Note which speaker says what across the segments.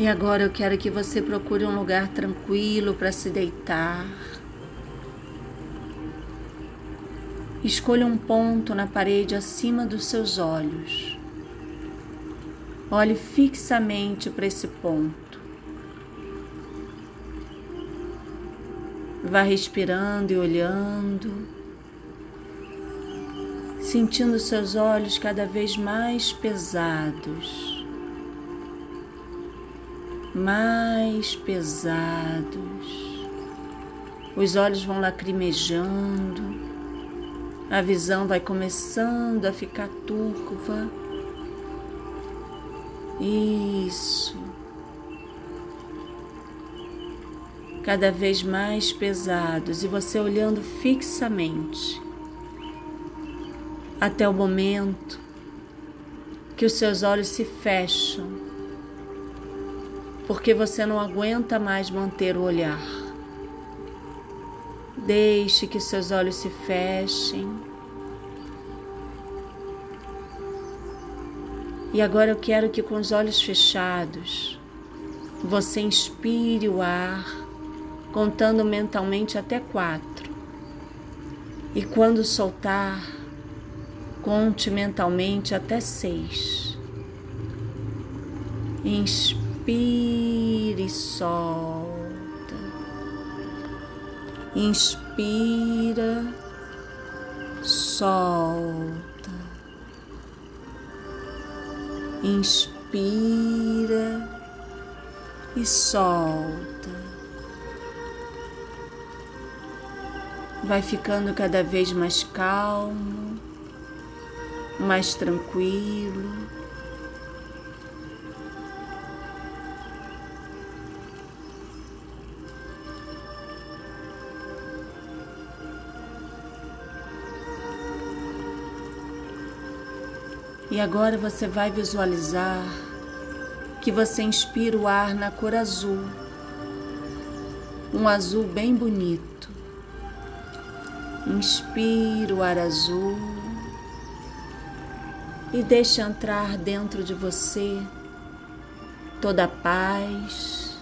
Speaker 1: E agora eu quero que você procure um lugar tranquilo para se deitar. Escolha um ponto na parede acima dos seus olhos. Olhe fixamente para esse ponto. Vá respirando e olhando, sentindo seus olhos cada vez mais pesados mais pesados. Os olhos vão lacrimejando, a visão vai começando a ficar turva. Isso. Cada vez mais pesados e você olhando fixamente até o momento que os seus olhos se fecham porque você não aguenta mais manter o olhar. Deixe que seus olhos se fechem. E agora eu quero que com os olhos fechados você inspire o ar, contando mentalmente até quatro. E quando soltar, conte mentalmente até seis. Inspire Inspire e solta. Inspira, solta. Inspira e solta. Vai ficando cada vez mais calmo, mais tranquilo. E agora você vai visualizar que você inspira o ar na cor azul, um azul bem bonito. Inspira o ar azul e deixa entrar dentro de você toda a paz,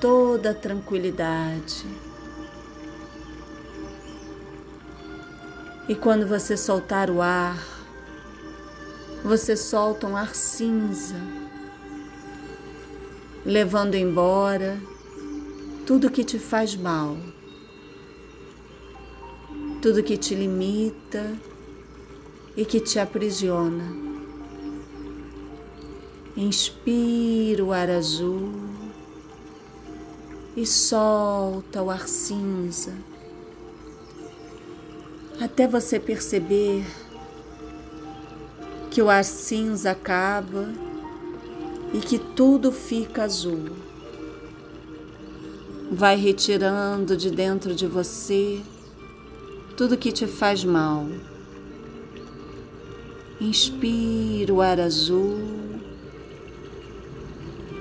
Speaker 1: toda a tranquilidade. E quando você soltar o ar, você solta um ar cinza, levando embora tudo que te faz mal, tudo que te limita e que te aprisiona. Inspira o ar azul e solta o ar cinza, até você perceber que o ar cinza acaba e que tudo fica azul. Vai retirando de dentro de você tudo que te faz mal. Inspira o ar azul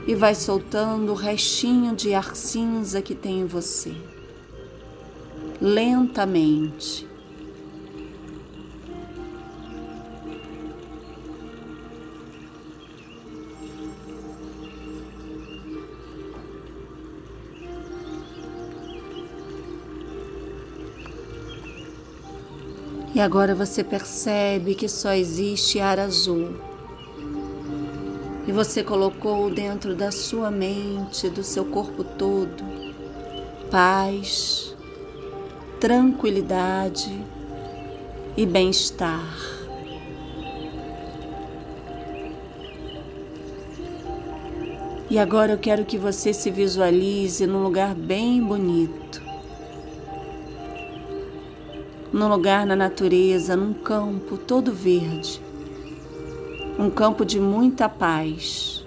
Speaker 1: e vai soltando o restinho de ar cinza que tem em você. Lentamente. E agora você percebe que só existe ar azul. E você colocou dentro da sua mente, do seu corpo todo, paz, tranquilidade e bem-estar. E agora eu quero que você se visualize num lugar bem bonito num lugar na natureza, num campo todo verde, um campo de muita paz.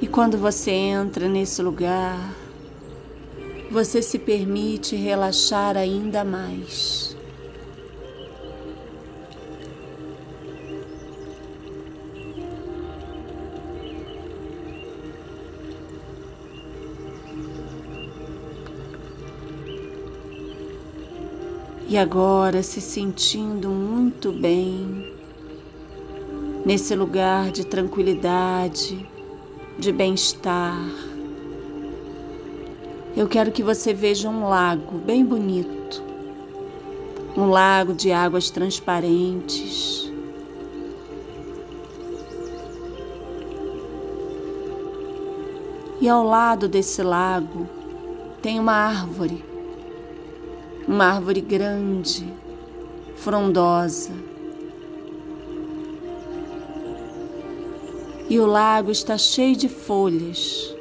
Speaker 1: E quando você entra nesse lugar, você se permite relaxar ainda mais. E agora se sentindo muito bem nesse lugar de tranquilidade, de bem-estar. Eu quero que você veja um lago bem bonito, um lago de águas transparentes. E ao lado desse lago tem uma árvore, uma árvore grande, frondosa. E o lago está cheio de folhas,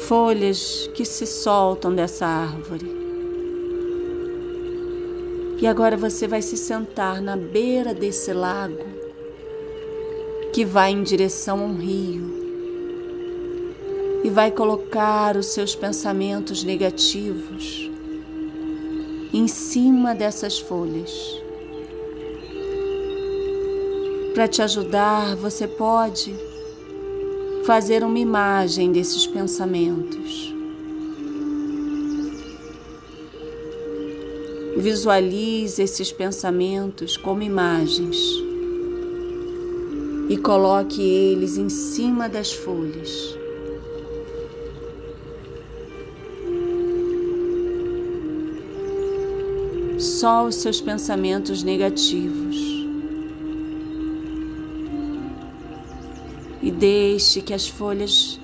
Speaker 1: folhas que se soltam dessa árvore. E agora você vai se sentar na beira desse lago que vai em direção a um rio e vai colocar os seus pensamentos negativos em cima dessas folhas. Para te ajudar, você pode fazer uma imagem desses pensamentos. Visualize esses pensamentos como imagens e coloque eles em cima das folhas. Só os seus pensamentos negativos. E deixe que as folhas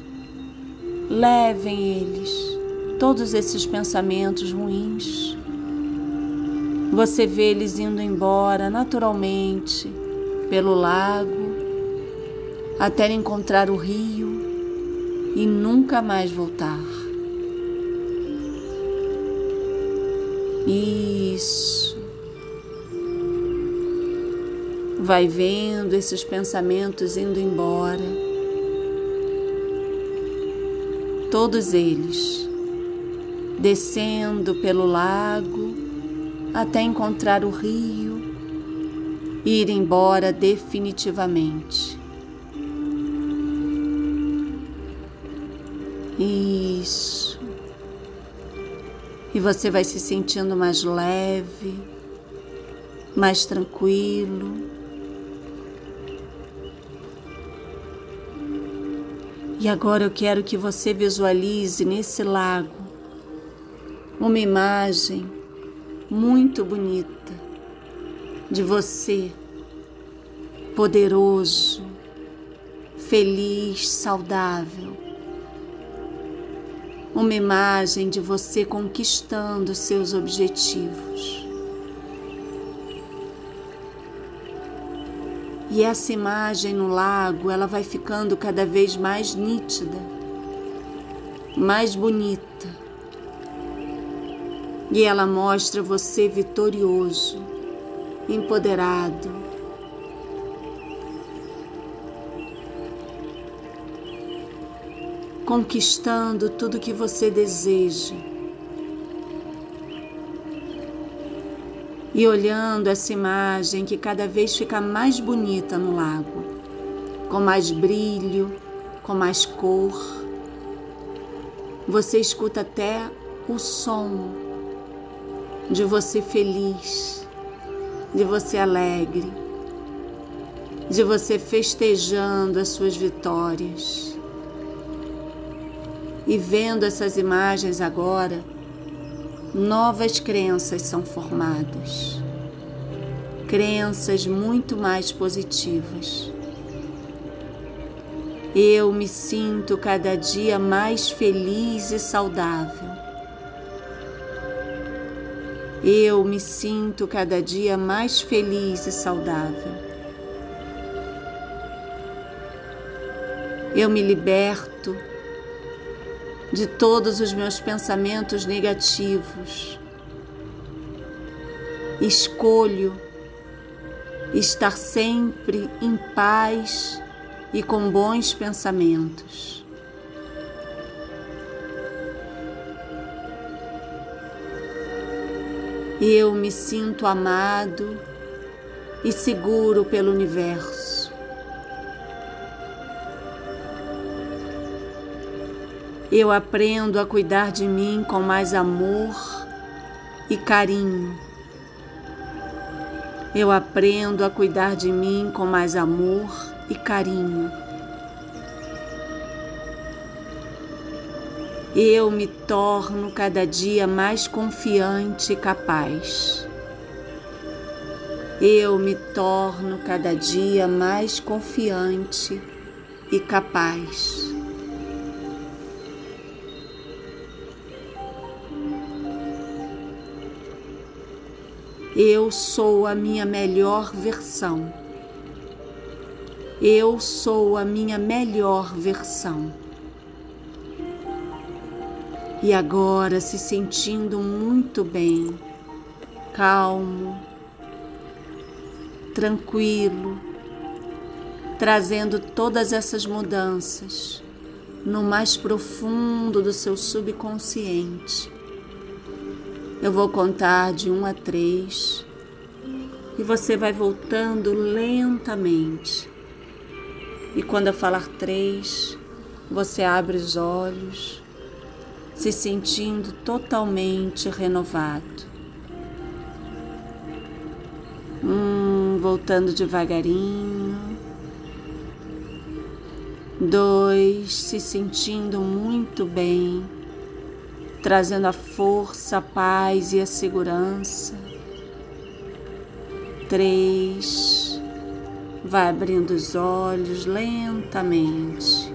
Speaker 1: levem eles, todos esses pensamentos ruins. Você vê eles indo embora naturalmente pelo lago até encontrar o rio e nunca mais voltar. Isso. Vai vendo esses pensamentos indo embora. Todos eles descendo pelo lago até encontrar o rio e ir embora definitivamente. Isso e você vai se sentindo mais leve, mais tranquilo. E agora eu quero que você visualize nesse lago uma imagem muito bonita de você, poderoso, feliz, saudável uma imagem de você conquistando seus objetivos. E essa imagem no lago, ela vai ficando cada vez mais nítida, mais bonita. E ela mostra você vitorioso, empoderado, conquistando tudo que você deseja. E olhando essa imagem que cada vez fica mais bonita no lago, com mais brilho, com mais cor. Você escuta até o som de você feliz, de você alegre, de você festejando as suas vitórias. E vendo essas imagens agora, novas crenças são formadas. Crenças muito mais positivas. Eu me sinto cada dia mais feliz e saudável. Eu me sinto cada dia mais feliz e saudável. Eu me liberto de todos os meus pensamentos negativos. Escolho estar sempre em paz e com bons pensamentos. Eu me sinto amado e seguro pelo universo. Eu aprendo a cuidar de mim com mais amor e carinho. Eu aprendo a cuidar de mim com mais amor e carinho. Eu me torno cada dia mais confiante e capaz. Eu me torno cada dia mais confiante e capaz. Eu sou a minha melhor versão. Eu sou a minha melhor versão. E agora se sentindo muito bem, calmo, tranquilo, trazendo todas essas mudanças no mais profundo do seu subconsciente eu vou contar de um a três e você vai voltando lentamente. E quando eu falar três, você abre os olhos, se sentindo totalmente renovado. Um, voltando devagarinho. Dois, se sentindo muito bem trazendo a força, a paz e a segurança. Três, vai abrindo os olhos lentamente.